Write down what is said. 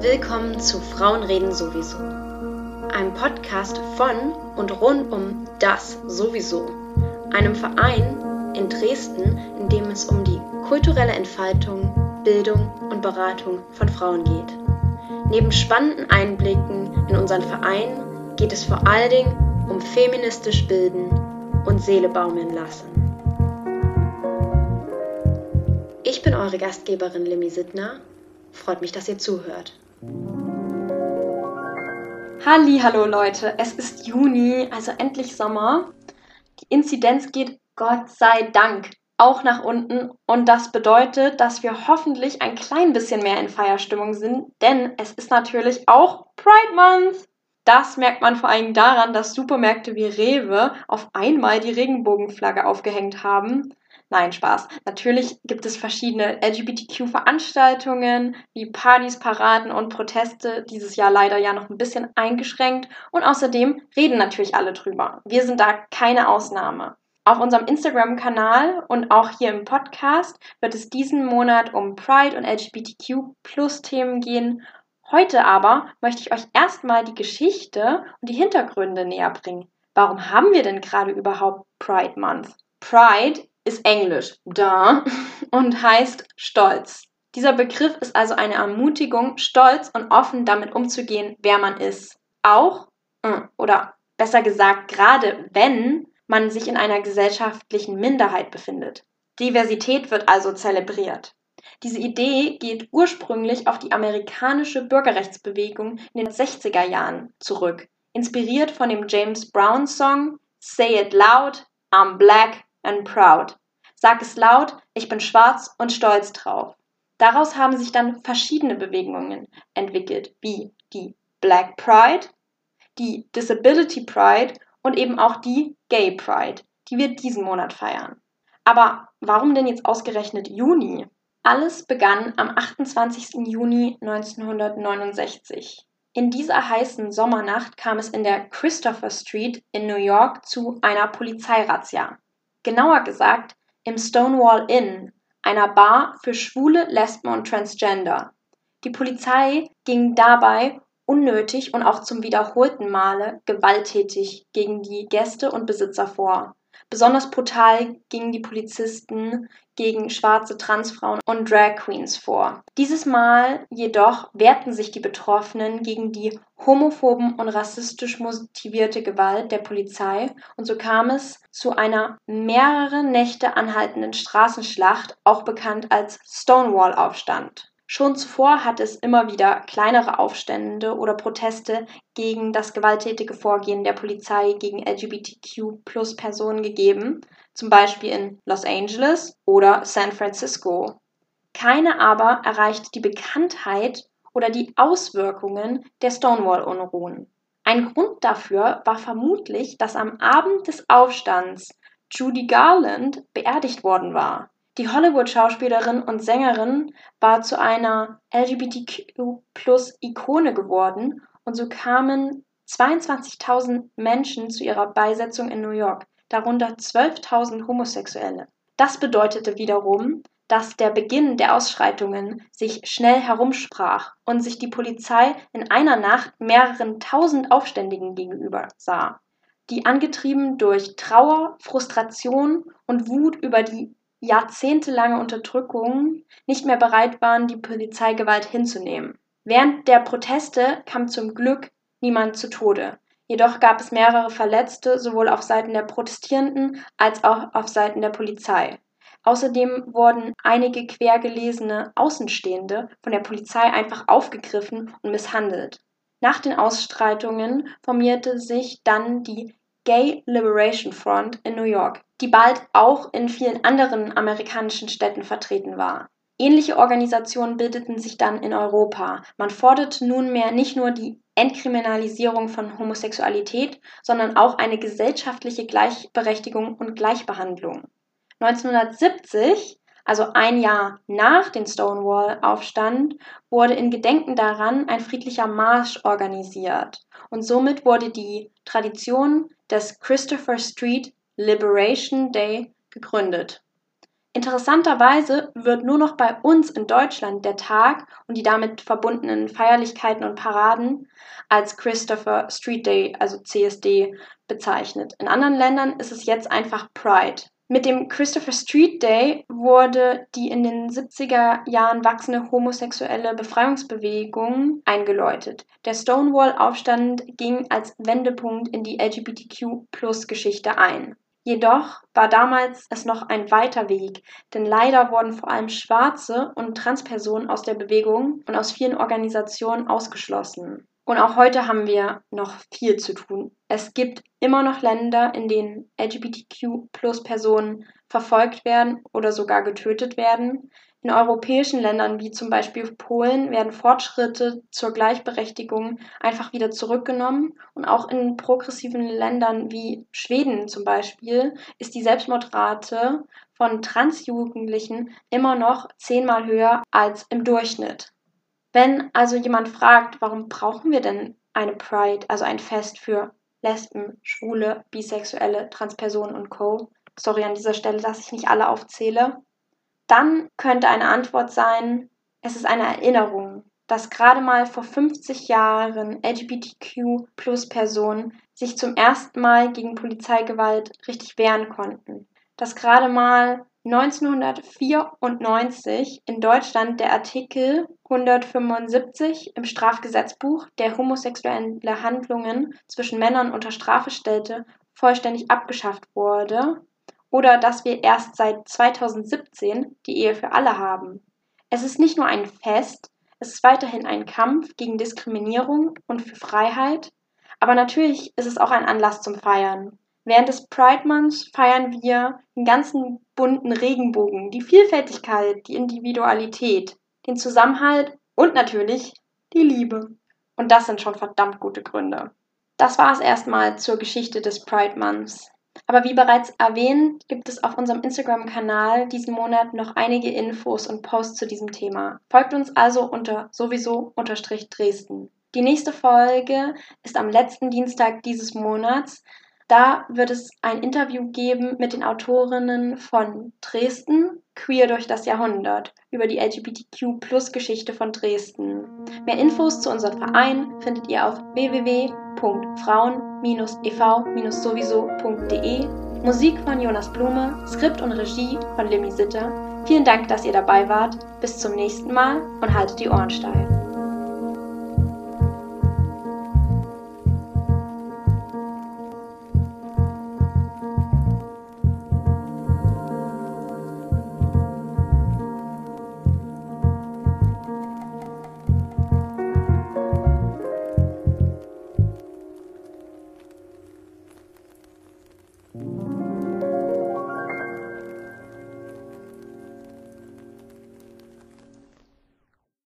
Willkommen zu Frauen reden sowieso. Einem Podcast von und rund um das sowieso. Einem Verein in Dresden, in dem es um die kulturelle Entfaltung, Bildung und Beratung von Frauen geht. Neben spannenden Einblicken in unseren Verein geht es vor allen Dingen um feministisch bilden und Seele baumeln lassen. Ich bin eure Gastgeberin Limi Sittner. Freut mich, dass ihr zuhört. Halli, hallo Leute, es ist Juni, also endlich Sommer. Die Inzidenz geht Gott sei Dank auch nach unten und das bedeutet, dass wir hoffentlich ein klein bisschen mehr in Feierstimmung sind, denn es ist natürlich auch Pride Month. Das merkt man vor allem daran, dass Supermärkte wie Rewe auf einmal die Regenbogenflagge aufgehängt haben. Nein, Spaß. Natürlich gibt es verschiedene LGBTQ-Veranstaltungen wie Partys, Paraden und Proteste. Dieses Jahr leider ja noch ein bisschen eingeschränkt. Und außerdem reden natürlich alle drüber. Wir sind da keine Ausnahme. Auf unserem Instagram-Kanal und auch hier im Podcast wird es diesen Monat um Pride und LGBTQ-Plus-Themen gehen. Heute aber möchte ich euch erstmal die Geschichte und die Hintergründe näher bringen. Warum haben wir denn gerade überhaupt Pride Month? Pride ist Englisch, da, und heißt Stolz. Dieser Begriff ist also eine Ermutigung, stolz und offen damit umzugehen, wer man ist. Auch, äh, oder besser gesagt, gerade wenn man sich in einer gesellschaftlichen Minderheit befindet. Diversität wird also zelebriert. Diese Idee geht ursprünglich auf die amerikanische Bürgerrechtsbewegung in den 60er Jahren zurück, inspiriert von dem James Brown Song Say It Loud, I'm Black, and proud. Sag es laut, ich bin schwarz und stolz drauf. Daraus haben sich dann verschiedene Bewegungen entwickelt, wie die Black Pride, die Disability Pride und eben auch die Gay Pride, die wir diesen Monat feiern. Aber warum denn jetzt ausgerechnet Juni? Alles begann am 28. Juni 1969. In dieser heißen Sommernacht kam es in der Christopher Street in New York zu einer Polizeirazzia genauer gesagt im Stonewall Inn, einer Bar für Schwule, Lesben und Transgender. Die Polizei ging dabei unnötig und auch zum wiederholten Male gewalttätig gegen die Gäste und Besitzer vor. Besonders brutal gingen die Polizisten gegen schwarze Transfrauen und Drag Queens vor. Dieses Mal jedoch wehrten sich die Betroffenen gegen die homophoben und rassistisch motivierte Gewalt der Polizei und so kam es zu einer mehrere Nächte anhaltenden Straßenschlacht, auch bekannt als Stonewall-Aufstand. Schon zuvor hat es immer wieder kleinere Aufstände oder Proteste gegen das gewalttätige Vorgehen der Polizei gegen LGBTQ-Plus-Personen gegeben, zum Beispiel in Los Angeles oder San Francisco. Keine aber erreicht die Bekanntheit oder die Auswirkungen der Stonewall-Unruhen. Ein Grund dafür war vermutlich, dass am Abend des Aufstands Judy Garland beerdigt worden war. Die Hollywood-Schauspielerin und Sängerin war zu einer LGBTQ-Plus-Ikone geworden und so kamen 22.000 Menschen zu ihrer Beisetzung in New York, darunter 12.000 Homosexuelle. Das bedeutete wiederum, dass der Beginn der Ausschreitungen sich schnell herumsprach und sich die Polizei in einer Nacht mehreren tausend Aufständigen gegenüber sah, die angetrieben durch Trauer, Frustration und Wut über die jahrzehntelange Unterdrückung nicht mehr bereit waren, die Polizeigewalt hinzunehmen. Während der Proteste kam zum Glück niemand zu Tode. Jedoch gab es mehrere Verletzte, sowohl auf Seiten der Protestierenden als auch auf Seiten der Polizei. Außerdem wurden einige quergelesene Außenstehende von der Polizei einfach aufgegriffen und misshandelt. Nach den Ausstreitungen formierte sich dann die Gay Liberation Front in New York, die bald auch in vielen anderen amerikanischen Städten vertreten war. Ähnliche Organisationen bildeten sich dann in Europa. Man forderte nunmehr nicht nur die Entkriminalisierung von Homosexualität, sondern auch eine gesellschaftliche Gleichberechtigung und Gleichbehandlung. 1970, also ein Jahr nach dem Stonewall-Aufstand, wurde in Gedenken daran ein friedlicher Marsch organisiert und somit wurde die Tradition des Christopher Street Liberation Day gegründet. Interessanterweise wird nur noch bei uns in Deutschland der Tag und die damit verbundenen Feierlichkeiten und Paraden als Christopher Street Day, also CSD, bezeichnet. In anderen Ländern ist es jetzt einfach Pride. Mit dem Christopher Street Day wurde die in den 70er Jahren wachsende homosexuelle Befreiungsbewegung eingeläutet. Der Stonewall-Aufstand ging als Wendepunkt in die LGBTQ-Plus-Geschichte ein. Jedoch war damals es noch ein weiter Weg, denn leider wurden vor allem Schwarze und Transpersonen aus der Bewegung und aus vielen Organisationen ausgeschlossen. Und auch heute haben wir noch viel zu tun. Es gibt immer noch Länder, in denen LGBTQ-Plus-Personen verfolgt werden oder sogar getötet werden. In europäischen Ländern wie zum Beispiel Polen werden Fortschritte zur Gleichberechtigung einfach wieder zurückgenommen. Und auch in progressiven Ländern wie Schweden zum Beispiel ist die Selbstmordrate von Transjugendlichen immer noch zehnmal höher als im Durchschnitt. Wenn also jemand fragt, warum brauchen wir denn eine Pride, also ein Fest für Lesben, Schwule, Bisexuelle, Transpersonen und Co. Sorry an dieser Stelle, dass ich nicht alle aufzähle. Dann könnte eine Antwort sein, es ist eine Erinnerung, dass gerade mal vor 50 Jahren LGBTQ-Plus-Personen sich zum ersten Mal gegen Polizeigewalt richtig wehren konnten. Dass gerade mal 1994 in Deutschland der Artikel 175 im Strafgesetzbuch, der homosexuelle Handlungen zwischen Männern unter Strafe stellte, vollständig abgeschafft wurde, oder dass wir erst seit 2017 die Ehe für alle haben. Es ist nicht nur ein Fest, es ist weiterhin ein Kampf gegen Diskriminierung und für Freiheit, aber natürlich ist es auch ein Anlass zum Feiern. Während des Pride Months feiern wir den ganzen bunten Regenbogen, die Vielfältigkeit, die Individualität, den Zusammenhalt und natürlich die Liebe. Und das sind schon verdammt gute Gründe. Das war es erstmal zur Geschichte des Pride Months. Aber wie bereits erwähnt, gibt es auf unserem Instagram-Kanal diesen Monat noch einige Infos und Posts zu diesem Thema. Folgt uns also unter sowieso Dresden. Die nächste Folge ist am letzten Dienstag dieses Monats. Da wird es ein Interview geben mit den Autorinnen von Dresden, Queer durch das Jahrhundert, über die LGBTQ-Plus-Geschichte von Dresden. Mehr Infos zu unserem Verein findet ihr auf www.frauen-ev-sowieso.de. Musik von Jonas Blume, Skript und Regie von Limmy Sitter. Vielen Dank, dass ihr dabei wart. Bis zum nächsten Mal und haltet die Ohren steil.